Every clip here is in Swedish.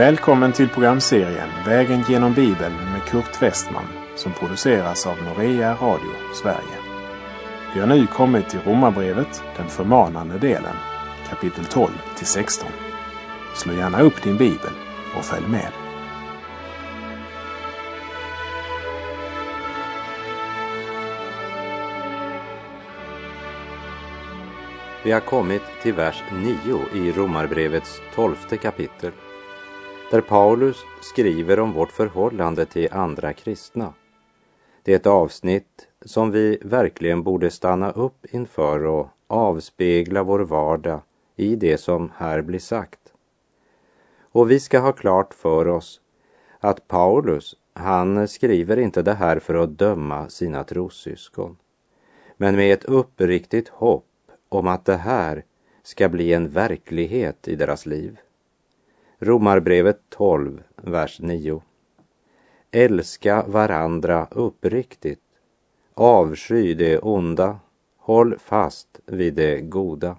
Välkommen till programserien Vägen genom Bibeln med Kurt Westman som produceras av Norea Radio Sverige. Vi har nu kommit till Romarbrevet, den förmanande delen, kapitel 12 till 16. Slå gärna upp din bibel och följ med. Vi har kommit till vers 9 i Romarbrevets tolfte kapitel där Paulus skriver om vårt förhållande till andra kristna. Det är ett avsnitt som vi verkligen borde stanna upp inför och avspegla vår vardag i det som här blir sagt. Och vi ska ha klart för oss att Paulus, han skriver inte det här för att döma sina trossyskon, men med ett uppriktigt hopp om att det här ska bli en verklighet i deras liv. Romarbrevet 12, vers 9. Älska varandra uppriktigt. Avsky det onda. Håll fast vid det goda.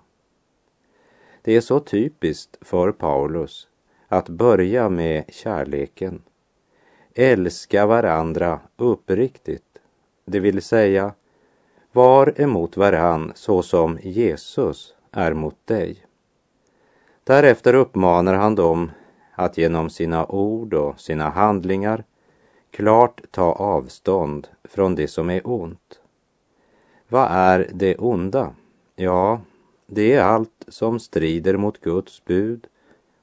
Det är så typiskt för Paulus att börja med kärleken. Älska varandra uppriktigt, det vill säga var emot varann så som Jesus är mot dig. Därefter uppmanar han dem att genom sina ord och sina handlingar klart ta avstånd från det som är ont. Vad är det onda? Ja, det är allt som strider mot Guds bud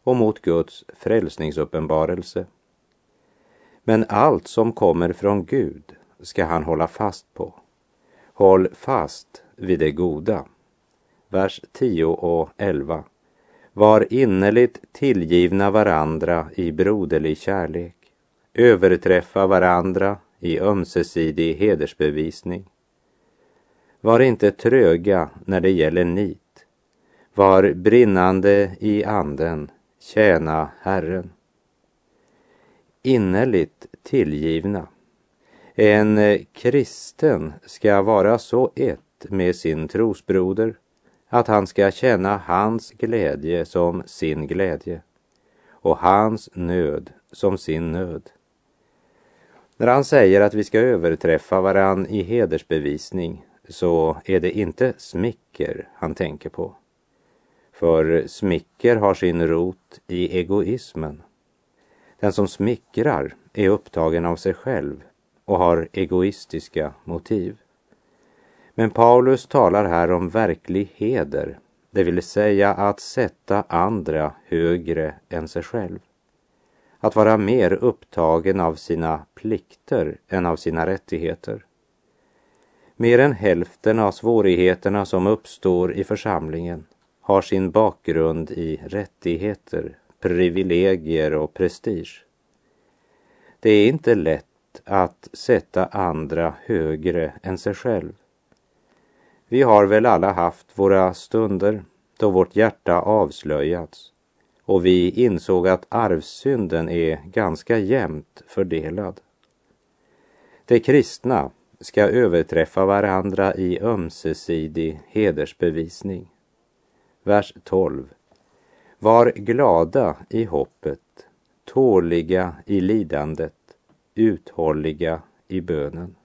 och mot Guds frälsningsuppenbarelse. Men allt som kommer från Gud ska han hålla fast på. Håll fast vid det goda. Vers 10 och 11. Var innerligt tillgivna varandra i broderlig kärlek. Överträffa varandra i ömsesidig hedersbevisning. Var inte tröga när det gäller nit. Var brinnande i anden. Tjäna Herren. Innerligt tillgivna. En kristen ska vara så ett med sin trosbroder att han ska känna hans glädje som sin glädje och hans nöd som sin nöd. När han säger att vi ska överträffa varann i hedersbevisning så är det inte smicker han tänker på. För smicker har sin rot i egoismen. Den som smickrar är upptagen av sig själv och har egoistiska motiv. Men Paulus talar här om verklig heder, det vill säga att sätta andra högre än sig själv. Att vara mer upptagen av sina plikter än av sina rättigheter. Mer än hälften av svårigheterna som uppstår i församlingen har sin bakgrund i rättigheter, privilegier och prestige. Det är inte lätt att sätta andra högre än sig själv. Vi har väl alla haft våra stunder då vårt hjärta avslöjats och vi insåg att arvsynden är ganska jämnt fördelad. De kristna ska överträffa varandra i ömsesidig hedersbevisning. Vers 12. Var glada i hoppet, tåliga i lidandet, uthålliga i bönen.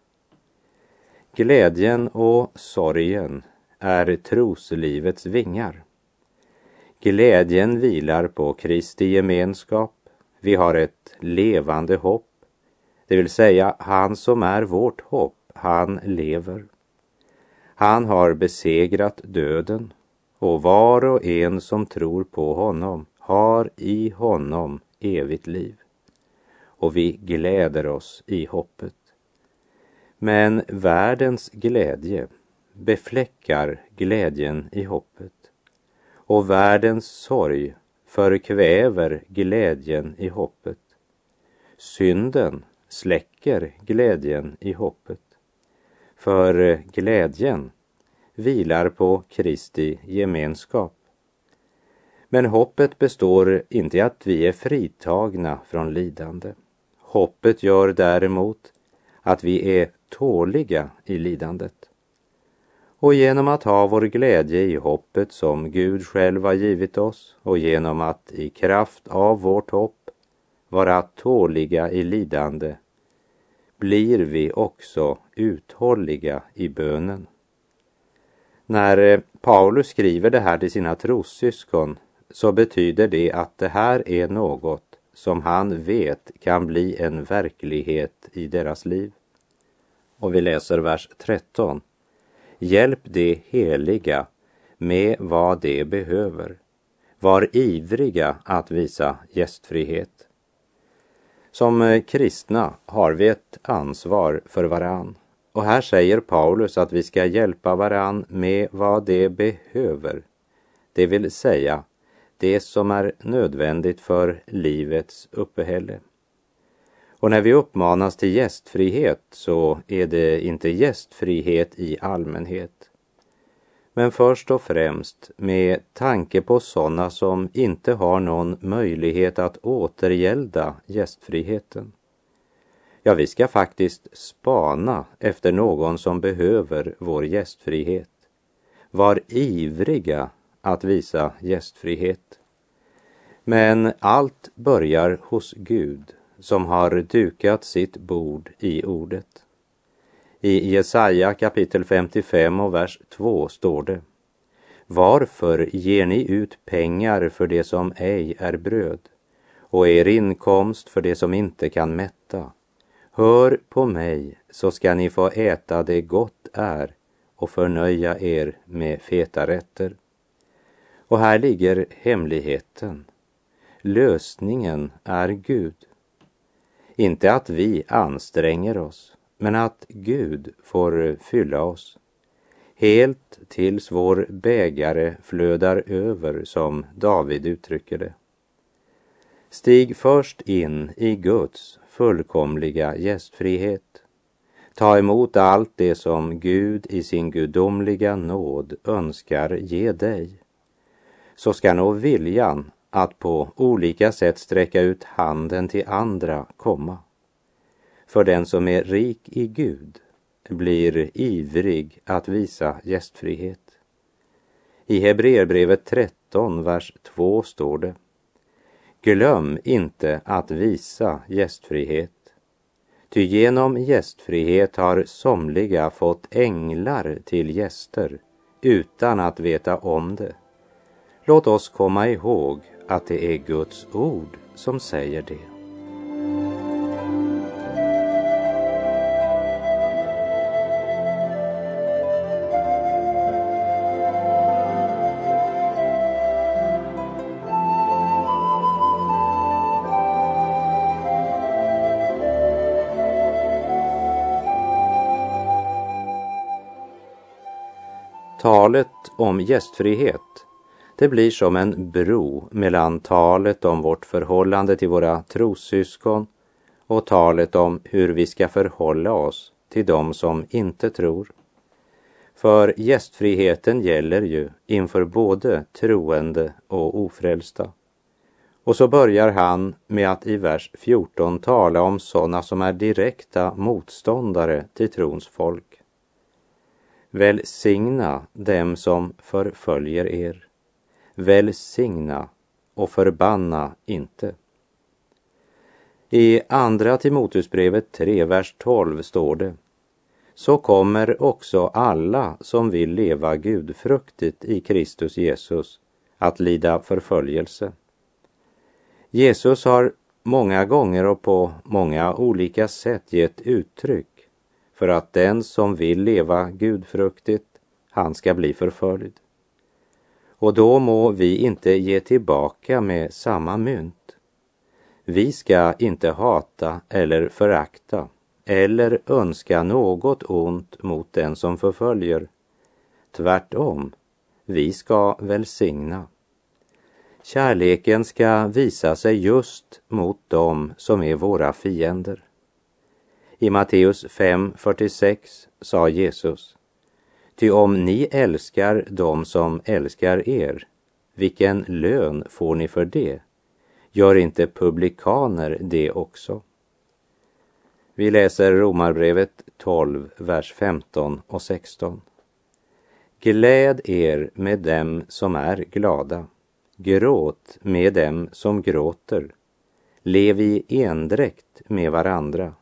Glädjen och sorgen är troslivets vingar. Glädjen vilar på Kristi gemenskap. Vi har ett levande hopp. Det vill säga, han som är vårt hopp, han lever. Han har besegrat döden och var och en som tror på honom har i honom evigt liv. Och vi gläder oss i hoppet. Men världens glädje befläckar glädjen i hoppet och världens sorg förkväver glädjen i hoppet. Synden släcker glädjen i hoppet. För glädjen vilar på Kristi gemenskap. Men hoppet består inte i att vi är fritagna från lidande. Hoppet gör däremot att vi är tåliga i lidandet. Och genom att ha vår glädje i hoppet som Gud själv har givit oss och genom att i kraft av vårt hopp vara tåliga i lidande blir vi också uthålliga i bönen. När eh, Paulus skriver det här till sina trossyskon så betyder det att det här är något som han vet kan bli en verklighet i deras liv. Och vi läser vers 13. Hjälp de heliga med vad de behöver. Var ivriga att visa gästfrihet. Som kristna har vi ett ansvar för varann. Och här säger Paulus att vi ska hjälpa varann med vad de behöver. Det vill säga det som är nödvändigt för livets uppehälle. Och när vi uppmanas till gästfrihet så är det inte gästfrihet i allmänhet. Men först och främst med tanke på sådana som inte har någon möjlighet att återgälda gästfriheten. Ja, vi ska faktiskt spana efter någon som behöver vår gästfrihet. Var ivriga att visa gästfrihet. Men allt börjar hos Gud som har dukat sitt bord i ordet. I Jesaja kapitel 55 och vers 2 står det Varför ger ni ut pengar för det som ej är bröd och er inkomst för det som inte kan mätta? Hör på mig så ska ni få äta det gott är och förnöja er med feta rätter. Och här ligger hemligheten. Lösningen är Gud. Inte att vi anstränger oss, men att Gud får fylla oss. Helt tills vår bägare flödar över, som David uttrycker det. Stig först in i Guds fullkomliga gästfrihet. Ta emot allt det som Gud i sin gudomliga nåd önskar ge dig. Så ska nog viljan att på olika sätt sträcka ut handen till andra komma. För den som är rik i Gud blir ivrig att visa gästfrihet. I Hebreerbrevet 13, vers 2 står det Glöm inte att visa gästfrihet. Ty genom gästfrihet har somliga fått änglar till gäster utan att veta om det. Låt oss komma ihåg att det är Guds ord som säger det. Talet om gästfrihet det blir som en bro mellan talet om vårt förhållande till våra trossyskon och talet om hur vi ska förhålla oss till dem som inte tror. För gästfriheten gäller ju inför både troende och ofrälsta. Och så börjar han med att i vers 14 tala om sådana som är direkta motståndare till trons folk. Välsigna dem som förföljer er välsigna och förbanna inte. I Andra Timoteusbrevet 3, vers 12 står det så kommer också alla som vill leva gudfruktigt i Kristus Jesus att lida förföljelse. Jesus har många gånger och på många olika sätt gett uttryck för att den som vill leva gudfruktigt, han ska bli förföljd. Och då må vi inte ge tillbaka med samma mynt. Vi ska inte hata eller förakta eller önska något ont mot den som förföljer. Tvärtom, vi ska välsigna. Kärleken ska visa sig just mot dem som är våra fiender. I Matteus 5.46 sa Jesus Ty om ni älskar dem som älskar er, vilken lön får ni för det? Gör inte publikaner det också? Vi läser Romarbrevet 12, vers 15 och 16. Gläd er med dem som är glada, gråt med dem som gråter. Lev i endräkt med varandra.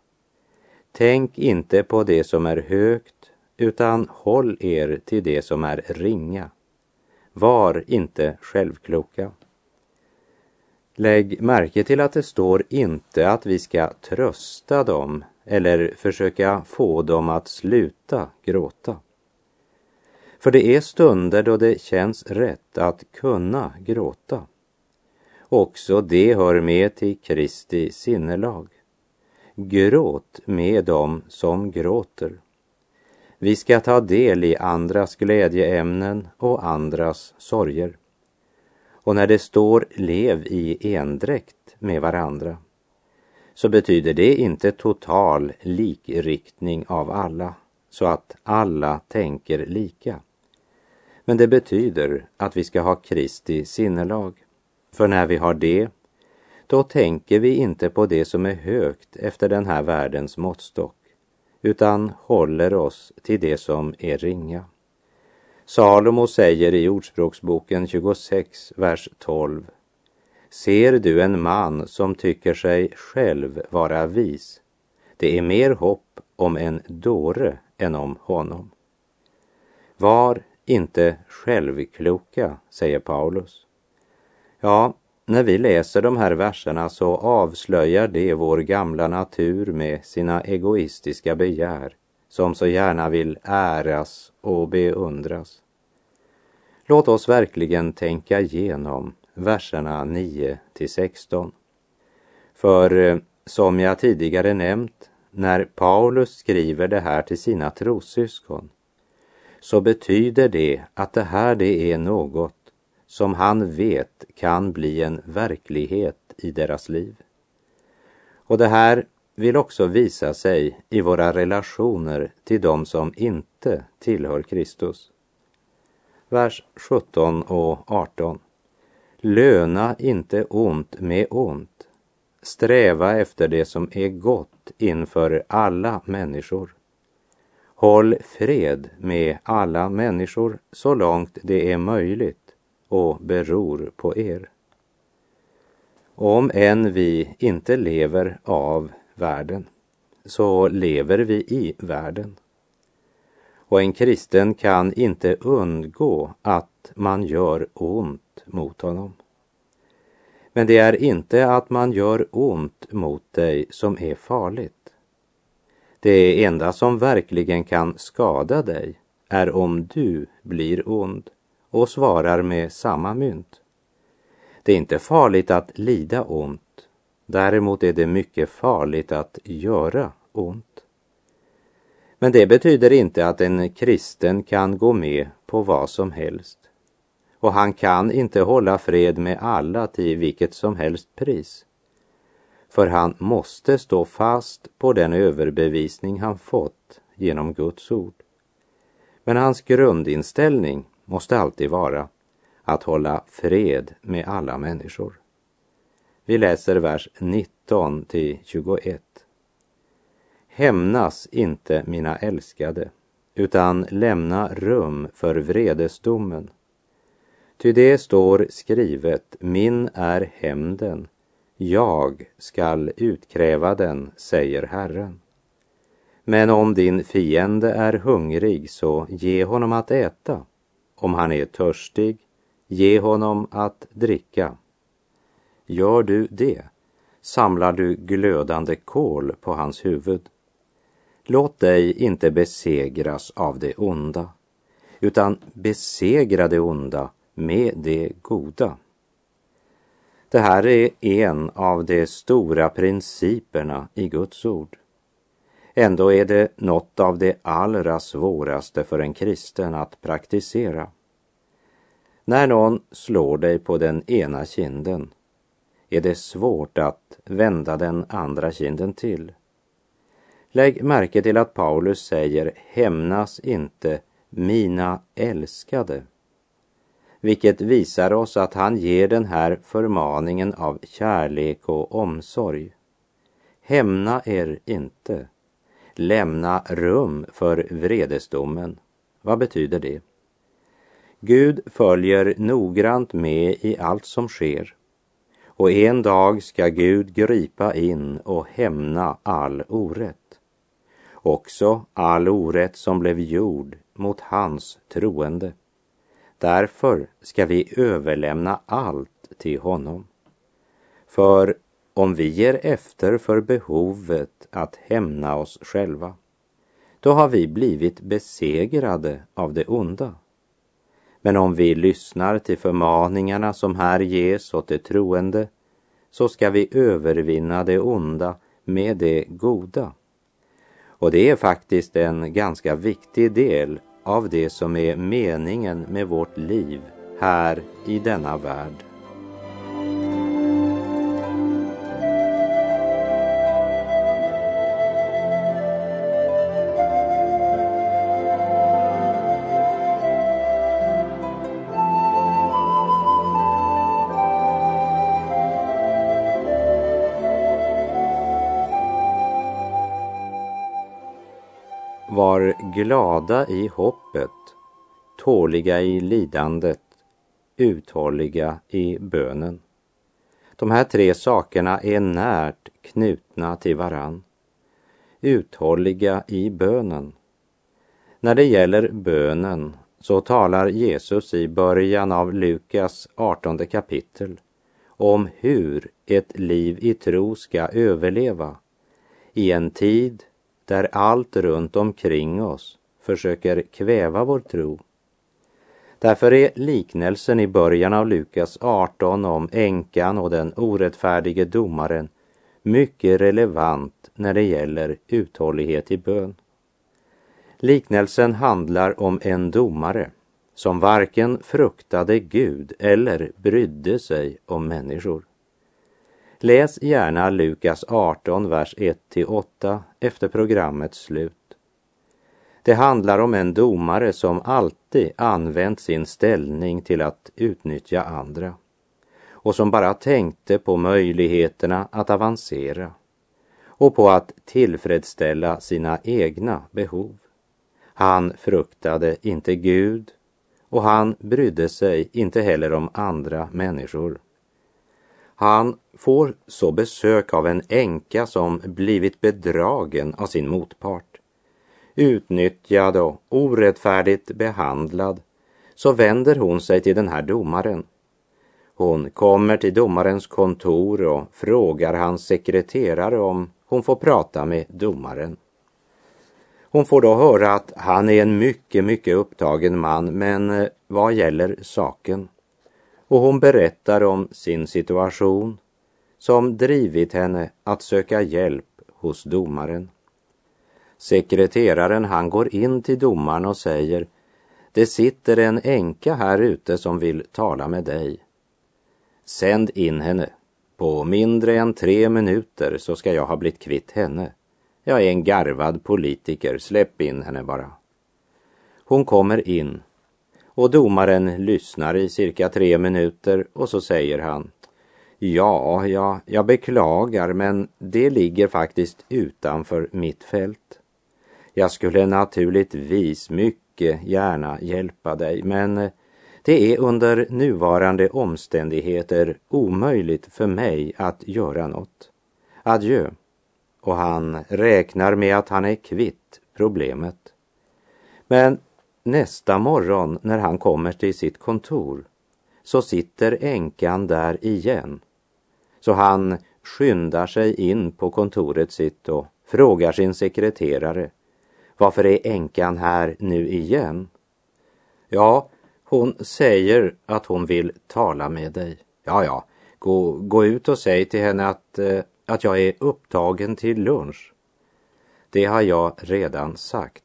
Tänk inte på det som är högt, utan håll er till det som är ringa. Var inte självkloka. Lägg märke till att det står inte att vi ska trösta dem eller försöka få dem att sluta gråta. För det är stunder då det känns rätt att kunna gråta. Också det hör med till Kristi sinnelag. Gråt med dem som gråter. Vi ska ta del i andras glädjeämnen och andras sorger. Och när det står lev i endräkt med varandra så betyder det inte total likriktning av alla så att alla tänker lika. Men det betyder att vi ska ha Kristi sinnelag. För när vi har det, då tänker vi inte på det som är högt efter den här världens måttstock, utan håller oss till det som är ringa. Salomo säger i Ordspråksboken 26, vers 12. Ser du en man som tycker sig själv vara vis, det är mer hopp om en dåre än om honom. Var inte självkloka, säger Paulus. Ja, när vi läser de här verserna så avslöjar det vår gamla natur med sina egoistiska begär som så gärna vill äras och beundras. Låt oss verkligen tänka igenom verserna 9 till 16. För eh, som jag tidigare nämnt, när Paulus skriver det här till sina trossyskon så betyder det att det här det är något som han vet kan bli en verklighet i deras liv. Och det här vill också visa sig i våra relationer till dem som inte tillhör Kristus. Vers 17 och 18. Löna inte ont med ont. Sträva efter det som är gott inför alla människor. Håll fred med alla människor så långt det är möjligt och beror på er. Om än vi inte lever av världen, så lever vi i världen. Och en kristen kan inte undgå att man gör ont mot honom. Men det är inte att man gör ont mot dig som är farligt. Det enda som verkligen kan skada dig är om du blir ond och svarar med samma mynt. Det är inte farligt att lida ont. Däremot är det mycket farligt att göra ont. Men det betyder inte att en kristen kan gå med på vad som helst. Och han kan inte hålla fred med alla till vilket som helst pris för han måste stå fast på den överbevisning han fått genom Guds ord. Men hans grundinställning måste alltid vara att hålla fred med alla människor. Vi läser vers 19 till 21. Hämnas inte mina älskade, utan lämna rum för vredesdomen. Ty det står skrivet, min är hämnden, jag skall utkräva den, säger Herren. Men om din fiende är hungrig, så ge honom att äta. Om han är törstig, ge honom att dricka. Gör du det, samlar du glödande kol på hans huvud. Låt dig inte besegras av det onda, utan besegra det onda med det goda. Det här är en av de stora principerna i Guds ord. Ändå är det något av det allra svåraste för en kristen att praktisera. När någon slår dig på den ena kinden är det svårt att vända den andra kinden till. Lägg märke till att Paulus säger hämnas inte mina älskade vilket visar oss att han ger den här förmaningen av kärlek och omsorg. Hämna er inte. Lämna rum för vredesdomen. Vad betyder det? Gud följer noggrant med i allt som sker Och en dag ska Gud gripa in och hämna all orätt. Också all orätt som blev gjord mot hans troende. Därför ska vi överlämna allt till honom. För om vi ger efter för behovet att hämna oss själva, då har vi blivit besegrade av det onda. Men om vi lyssnar till förmaningarna som här ges åt det troende, så ska vi övervinna det onda med det goda. Och det är faktiskt en ganska viktig del av det som är meningen med vårt liv här i denna värld. Var glada i hoppet, tåliga i lidandet, uthålliga i bönen. De här tre sakerna är närt knutna till varann. Uthålliga i bönen. När det gäller bönen så talar Jesus i början av Lukas 18 kapitel om hur ett liv i tro ska överleva i en tid där allt runt omkring oss försöker kväva vår tro. Därför är liknelsen i början av Lukas 18 om änkan och den orättfärdige domaren mycket relevant när det gäller uthållighet i bön. Liknelsen handlar om en domare som varken fruktade Gud eller brydde sig om människor. Läs gärna Lukas 18, vers 1-8 efter programmets slut. Det handlar om en domare som alltid använt sin ställning till att utnyttja andra och som bara tänkte på möjligheterna att avancera och på att tillfredsställa sina egna behov. Han fruktade inte Gud och han brydde sig inte heller om andra människor. Han får så besök av en änka som blivit bedragen av sin motpart. Utnyttjad och orättfärdigt behandlad så vänder hon sig till den här domaren. Hon kommer till domarens kontor och frågar hans sekreterare om hon får prata med domaren. Hon får då höra att han är en mycket, mycket upptagen man, men eh, vad gäller saken? Och hon berättar om sin situation som drivit henne att söka hjälp hos domaren. Sekreteraren han går in till domaren och säger Det sitter en änka här ute som vill tala med dig. Sänd in henne. På mindre än tre minuter så ska jag ha blivit kvitt henne. Jag är en garvad politiker, släpp in henne bara. Hon kommer in och domaren lyssnar i cirka tre minuter och så säger han Ja, ja, jag beklagar men det ligger faktiskt utanför mitt fält. Jag skulle naturligtvis mycket gärna hjälpa dig men det är under nuvarande omständigheter omöjligt för mig att göra något. Adjö. Och han räknar med att han är kvitt problemet. Men nästa morgon när han kommer till sitt kontor så sitter änkan där igen. Så han skyndar sig in på kontoret sitt och frågar sin sekreterare varför är änkan här nu igen? Ja, hon säger att hon vill tala med dig. Ja, ja, gå, gå ut och säg till henne att, eh, att jag är upptagen till lunch. Det har jag redan sagt.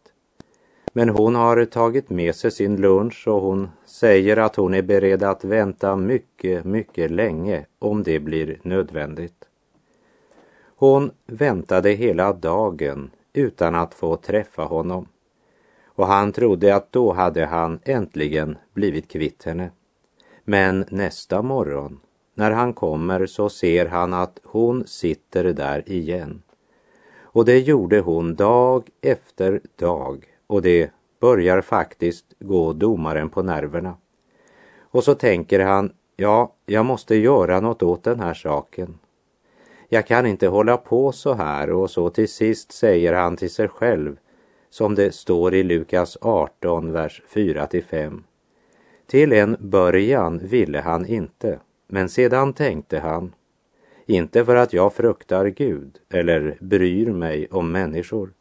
Men hon har tagit med sig sin lunch och hon säger att hon är beredd att vänta mycket, mycket länge om det blir nödvändigt. Hon väntade hela dagen utan att få träffa honom och han trodde att då hade han äntligen blivit kvitt henne. Men nästa morgon när han kommer så ser han att hon sitter där igen. Och det gjorde hon dag efter dag och det börjar faktiskt gå domaren på nerverna. Och så tänker han, ja, jag måste göra något åt den här saken. Jag kan inte hålla på så här och så till sist säger han till sig själv som det står i Lukas 18, vers 4 till 5. Till en början ville han inte, men sedan tänkte han, inte för att jag fruktar Gud eller bryr mig om människor,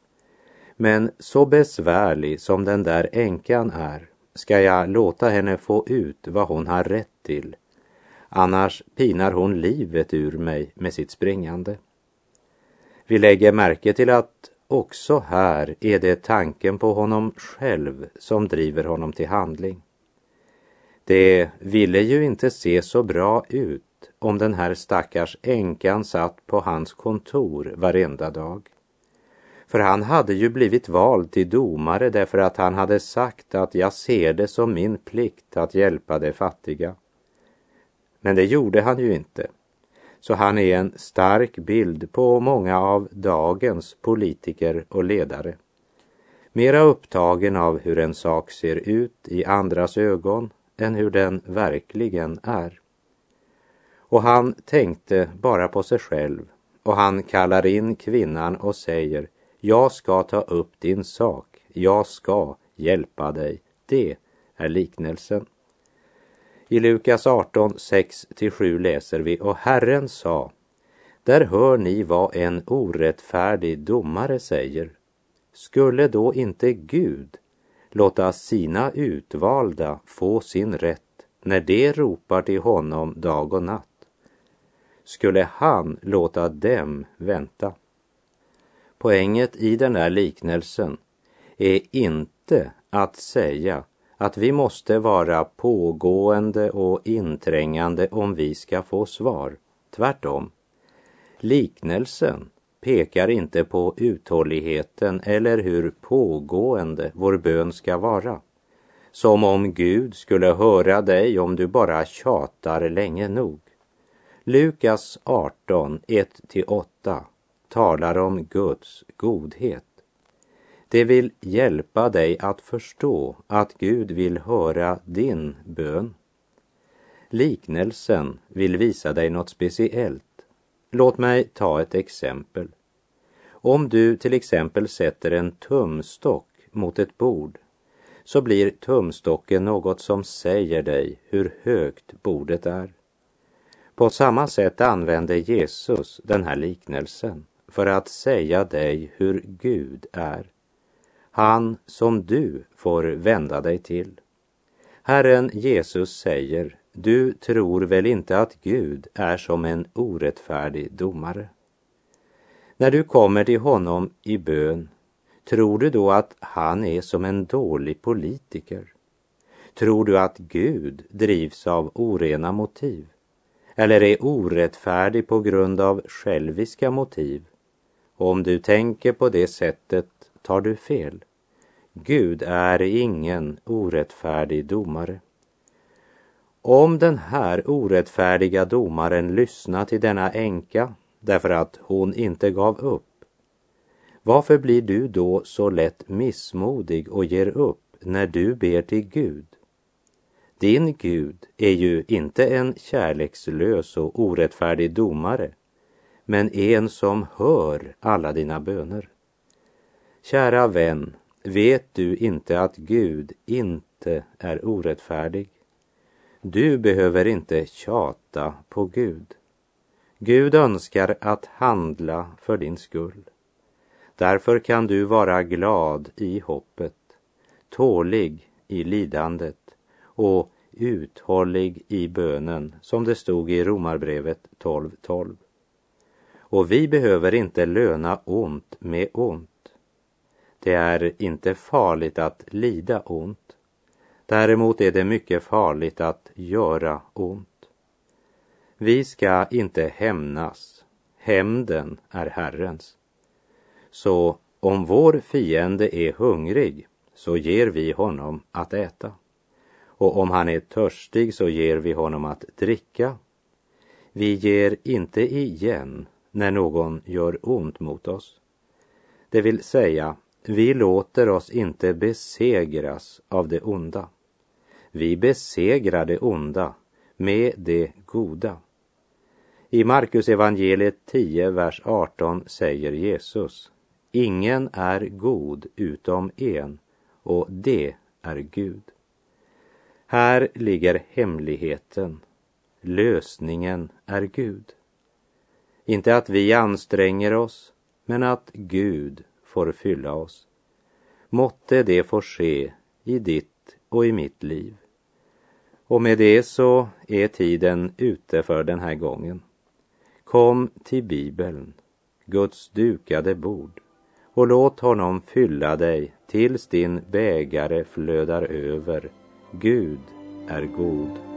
men så besvärlig som den där änkan är ska jag låta henne få ut vad hon har rätt till. Annars pinar hon livet ur mig med sitt springande. Vi lägger märke till att också här är det tanken på honom själv som driver honom till handling. Det ville ju inte se så bra ut om den här stackars änkan satt på hans kontor varenda dag. För han hade ju blivit vald till domare därför att han hade sagt att jag ser det som min plikt att hjälpa de fattiga. Men det gjorde han ju inte. Så han är en stark bild på många av dagens politiker och ledare. Mera upptagen av hur en sak ser ut i andras ögon än hur den verkligen är. Och han tänkte bara på sig själv och han kallar in kvinnan och säger jag ska ta upp din sak, jag ska hjälpa dig. Det är liknelsen. I Lukas 18, 6-7 läser vi och Herren sa Där hör ni vad en orättfärdig domare säger. Skulle då inte Gud låta sina utvalda få sin rätt när de ropar till honom dag och natt? Skulle han låta dem vänta? Poänget i den här liknelsen är inte att säga att vi måste vara pågående och inträngande om vi ska få svar. Tvärtom. Liknelsen pekar inte på uthålligheten eller hur pågående vår bön ska vara. Som om Gud skulle höra dig om du bara tjatar länge nog. Lukas 18, 1-8 talar om Guds godhet. Det vill hjälpa dig att förstå att Gud vill höra din bön. Liknelsen vill visa dig något speciellt. Låt mig ta ett exempel. Om du till exempel sätter en tumstock mot ett bord så blir tumstocken något som säger dig hur högt bordet är. På samma sätt använder Jesus den här liknelsen för att säga dig hur Gud är. Han som du får vända dig till. Herren Jesus säger, du tror väl inte att Gud är som en orättfärdig domare? När du kommer till honom i bön, tror du då att han är som en dålig politiker? Tror du att Gud drivs av orena motiv? Eller är orättfärdig på grund av själviska motiv? Om du tänker på det sättet tar du fel. Gud är ingen orättfärdig domare. Om den här orättfärdiga domaren lyssnar till denna änka därför att hon inte gav upp, varför blir du då så lätt missmodig och ger upp när du ber till Gud? Din Gud är ju inte en kärlekslös och orättfärdig domare men en som hör alla dina böner. Kära vän, vet du inte att Gud inte är orättfärdig? Du behöver inte tjata på Gud. Gud önskar att handla för din skull. Därför kan du vara glad i hoppet, tålig i lidandet och uthållig i bönen som det stod i Romarbrevet 12.12. 12. Och vi behöver inte löna ont med ont. Det är inte farligt att lida ont. Däremot är det mycket farligt att göra ont. Vi ska inte hämnas. Hämnden är Herrens. Så om vår fiende är hungrig så ger vi honom att äta. Och om han är törstig så ger vi honom att dricka. Vi ger inte igen när någon gör ont mot oss. Det vill säga, vi låter oss inte besegras av det onda. Vi besegrar det onda med det goda. I Markus evangeliet 10, vers 18 säger Jesus Ingen är god utom en och det är Gud. Här ligger hemligheten. Lösningen är Gud. Inte att vi anstränger oss, men att Gud får fylla oss. Måtte det få ske i ditt och i mitt liv. Och med det så är tiden ute för den här gången. Kom till Bibeln, Guds dukade bord och låt honom fylla dig tills din bägare flödar över. Gud är god.